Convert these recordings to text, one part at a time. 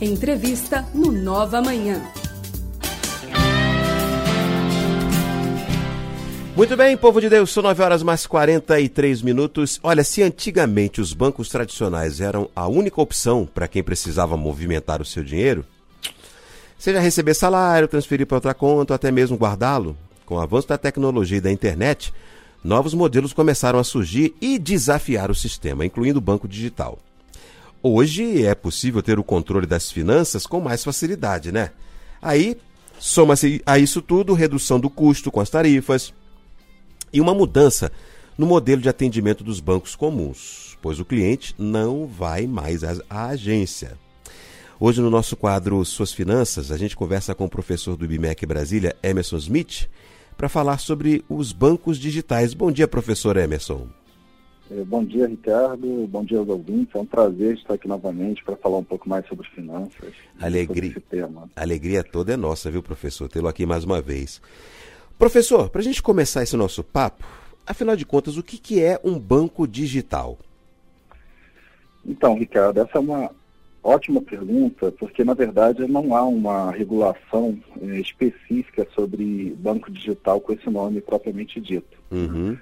Entrevista no Nova Manhã. Muito bem, povo de Deus, são 9 horas mais 43 minutos. Olha, se antigamente os bancos tradicionais eram a única opção para quem precisava movimentar o seu dinheiro, seja receber salário, transferir para outra conta ou até mesmo guardá-lo, com o avanço da tecnologia e da internet, novos modelos começaram a surgir e desafiar o sistema, incluindo o banco digital. Hoje é possível ter o controle das finanças com mais facilidade, né? Aí, soma-se a isso tudo redução do custo com as tarifas, e uma mudança no modelo de atendimento dos bancos comuns, pois o cliente não vai mais à agência. Hoje, no nosso quadro Suas Finanças, a gente conversa com o professor do IBMEC Brasília, Emerson Smith, para falar sobre os bancos digitais. Bom dia, professor Emerson. É, bom dia, Ricardo. Bom dia aos ouvintes. É um prazer estar aqui novamente para falar um pouco mais sobre finanças. Alegria, sobre alegria toda é nossa, viu, professor? Tê-lo aqui mais uma vez. Professor, para a gente começar esse nosso papo, afinal de contas, o que, que é um banco digital? Então, Ricardo, essa é uma ótima pergunta, porque na verdade não há uma regulação eh, específica sobre banco digital com esse nome propriamente dito. Uhum.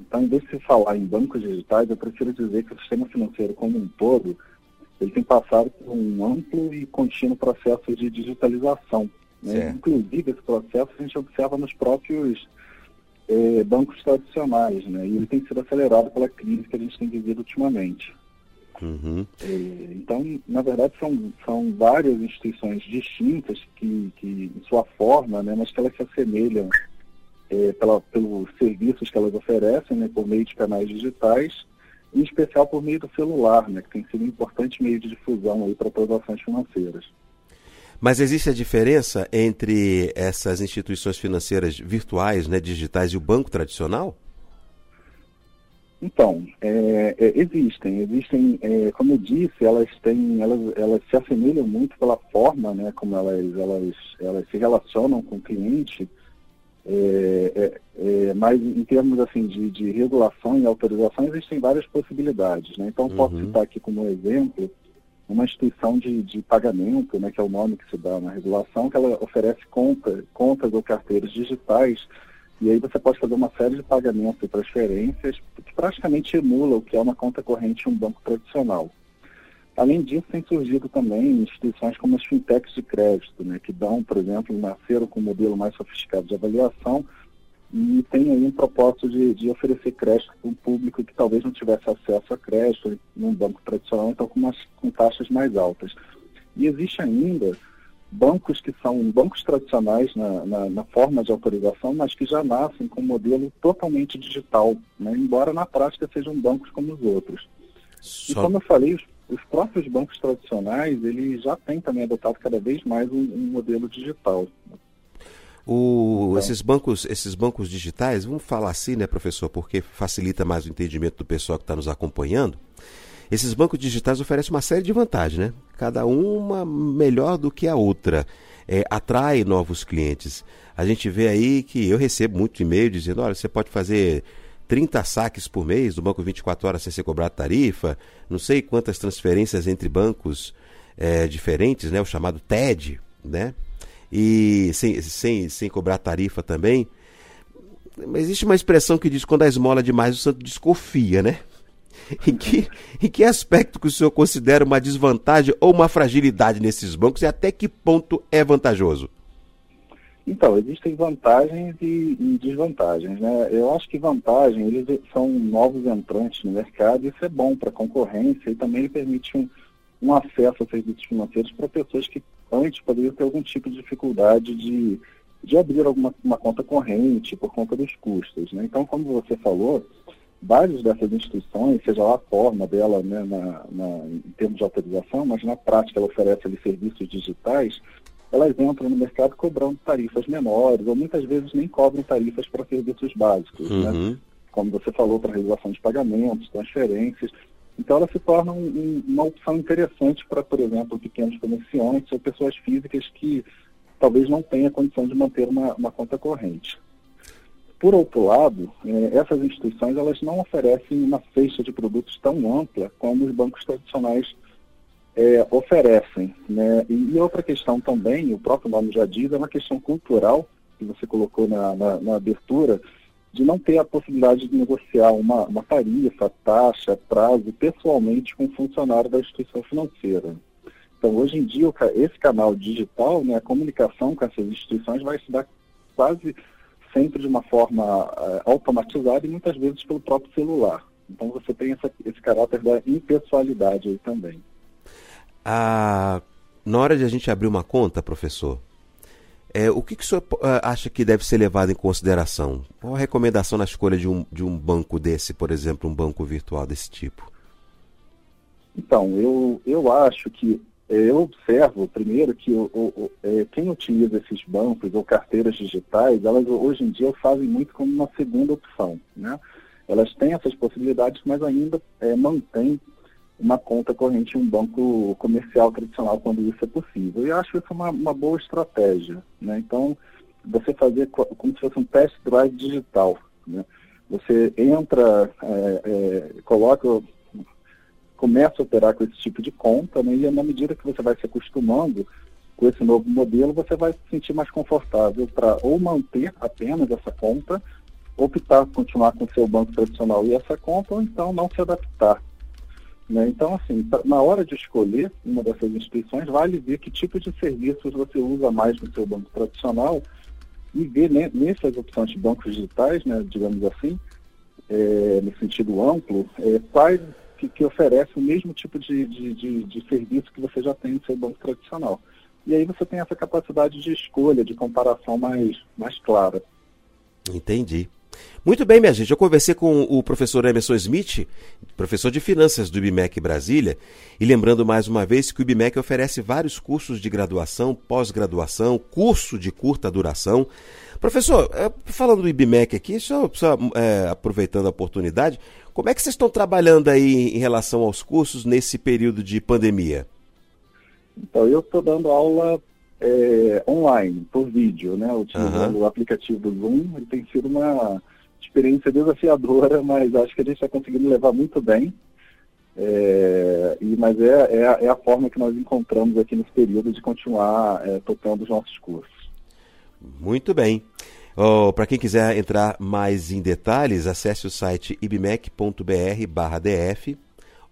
Então, em vez de se falar em bancos digitais, eu prefiro dizer que o sistema financeiro como um todo, ele tem passado por um amplo e contínuo processo de digitalização. Né? Inclusive, esse processo a gente observa nos próprios eh, bancos tradicionais, né? e ele tem sido acelerado pela crise que a gente tem vivido ultimamente. Uhum. Eh, então, na verdade, são, são várias instituições distintas que, que em sua forma, né, mas que elas se assemelham eh, pela, pelos serviços que elas oferecem, né, por meio de canais digitais, em especial por meio do celular, né, que tem sido um importante meio de difusão para transações financeiras. Mas existe a diferença entre essas instituições financeiras virtuais, né, digitais e o banco tradicional? Então, é, é, existem, existem, é, como eu disse, elas têm, elas, elas se assemelham muito pela forma, né, como elas, elas, elas se relacionam com o cliente, é, é, é, mas em termos assim de, de, regulação e autorização existem várias possibilidades, né? Então uhum. posso citar aqui como exemplo uma instituição de, de pagamento, né, que é o nome que se dá na regulação, que ela oferece conta, contas ou carteiras digitais, e aí você pode fazer uma série de pagamentos e transferências que praticamente emula o que é uma conta corrente em um banco tradicional. Além disso, tem surgido também instituições como as fintechs de crédito, né, que dão, por exemplo, nasceram com um modelo mais sofisticado de avaliação, e tem aí um propósito de, de oferecer crédito para um público que talvez não tivesse acesso a crédito num banco tradicional, então com, umas, com taxas mais altas. E existe ainda bancos que são bancos tradicionais na, na, na, forma de autorização, mas que já nascem com um modelo totalmente digital, né? embora na prática sejam bancos como os outros. Só... E como eu falei, os, os, próprios bancos tradicionais, eles já têm também adotado cada vez mais um, um modelo digital. O, esses bancos, esses bancos digitais, vamos falar assim, né, professor, porque facilita mais o entendimento do pessoal que está nos acompanhando. Esses bancos digitais oferecem uma série de vantagens, né? Cada uma melhor do que a outra. É, atrai novos clientes. A gente vê aí que eu recebo muito e-mail dizendo, olha, você pode fazer 30 saques por mês do banco 24 horas sem ser cobrado tarifa, não sei quantas transferências entre bancos é, diferentes, né? O chamado TED, né? e sem, sem, sem cobrar tarifa também. Mas existe uma expressão que diz quando a esmola é demais o santo desconfia, né? Em que, em que aspecto que o senhor considera uma desvantagem ou uma fragilidade nesses bancos e até que ponto é vantajoso? Então, existem vantagens e, e, desvantagens, né? Eu acho que vantagem, eles são novos entrantes no mercado, isso é bom para a concorrência e também permite um, um acesso a serviços financeiros para pessoas que antes poderiam ter algum tipo de dificuldade de, de abrir alguma uma conta corrente por conta dos custos. Né? Então, como você falou, várias dessas instituições, seja lá a forma dela né, na, na, em termos de autorização, mas na prática ela oferece ali, serviços digitais, elas entram no mercado cobrando tarifas menores, ou muitas vezes nem cobram tarifas para serviços básicos. Né? Uhum. Né? Como você falou, para regulação de pagamentos, transferências. Então, ela se torna um, um, uma opção interessante para, por exemplo, pequenos comerciantes ou pessoas físicas que talvez não tenham condição de manter uma, uma conta corrente. Por outro lado, eh, essas instituições elas não oferecem uma cesta de produtos tão ampla como os bancos tradicionais é, oferecem. Né? E, outra questão também, o próprio nome já diz, é uma questão cultural, que você colocou na, na, na abertura, de não ter a possibilidade de negociar uma, uma tarifa, taxa, prazo pessoalmente com o funcionário da instituição financeira. Então, hoje em dia, esse canal digital, né, a comunicação com essas instituições vai se dar quase sempre de uma forma uh, automatizada e muitas vezes pelo próprio celular. Então, você tem essa, esse caráter da impessoalidade aí também. Ah, na hora de a gente abrir uma conta, professor, é, o que, que o senhor uh, acha que deve ser levado em consideração? Qual a recomendação na escolha de um, de um banco desse, por exemplo, um banco virtual desse tipo? Então, eu, eu acho que é, eu observo, primeiro, que o, o, é, quem utiliza esses bancos ou carteiras digitais, elas hoje em dia fazem muito como uma segunda opção. Né? Elas têm essas possibilidades, mas ainda é, mantêm uma conta corrente em um banco comercial tradicional quando isso é possível. E acho isso uma, uma boa estratégia. Né? Então, você fazer como se fosse um test drive digital. Né? Você entra, é, é, coloca, começa a operar com esse tipo de conta, né? e na medida que você vai se acostumando com esse novo modelo, você vai se sentir mais confortável para ou manter apenas essa conta, optar por continuar com o seu banco tradicional e essa conta, ou então não se adaptar né? Então, assim, na hora de escolher uma dessas instituições, vale ver que tipo de serviços você usa mais no seu banco tradicional e ver né, nessas opções de bancos digitais, né, digamos assim, é, no sentido amplo, é, quais que, que oferecem o mesmo tipo de, de, de, de serviço que você já tem no seu banco tradicional. E aí você tem essa capacidade de escolha, de comparação mais, mais clara. Entendi. Muito bem, minha gente. Eu conversei com o professor Emerson Smith, professor de finanças do IBMEC Brasília, e lembrando mais uma vez que o IBMEC oferece vários cursos de graduação, pós-graduação, curso de curta duração. Professor, é, falando do IBMEC aqui, só, só é, aproveitando a oportunidade, como é que vocês estão trabalhando aí em relação aos cursos nesse período de pandemia? Então, eu estou dando aula é, online, por vídeo, né? Utilizando uhum. o aplicativo do Zoom. Ele tem sido uma experiência desafiadora, mas acho que a gente está conseguindo levar muito bem. É, e, mas é, é, é, a forma que nós encontramos aqui nesse período de continuar é, tocando os nossos cursos. Muito bem. Oh, Para quem quiser entrar mais em detalhes, acesse o site ibmec.br/df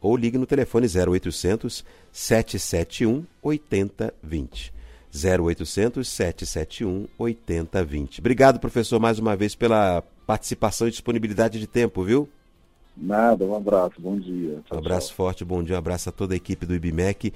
ou ligue no telefone 0800 771 8020. 0800 771 8020. Obrigado, professor, mais uma vez pela participação e disponibilidade de tempo, viu? Nada, um abraço, bom dia. Tchau, um abraço tchau. forte, bom dia, um abraço a toda a equipe do IBMEC.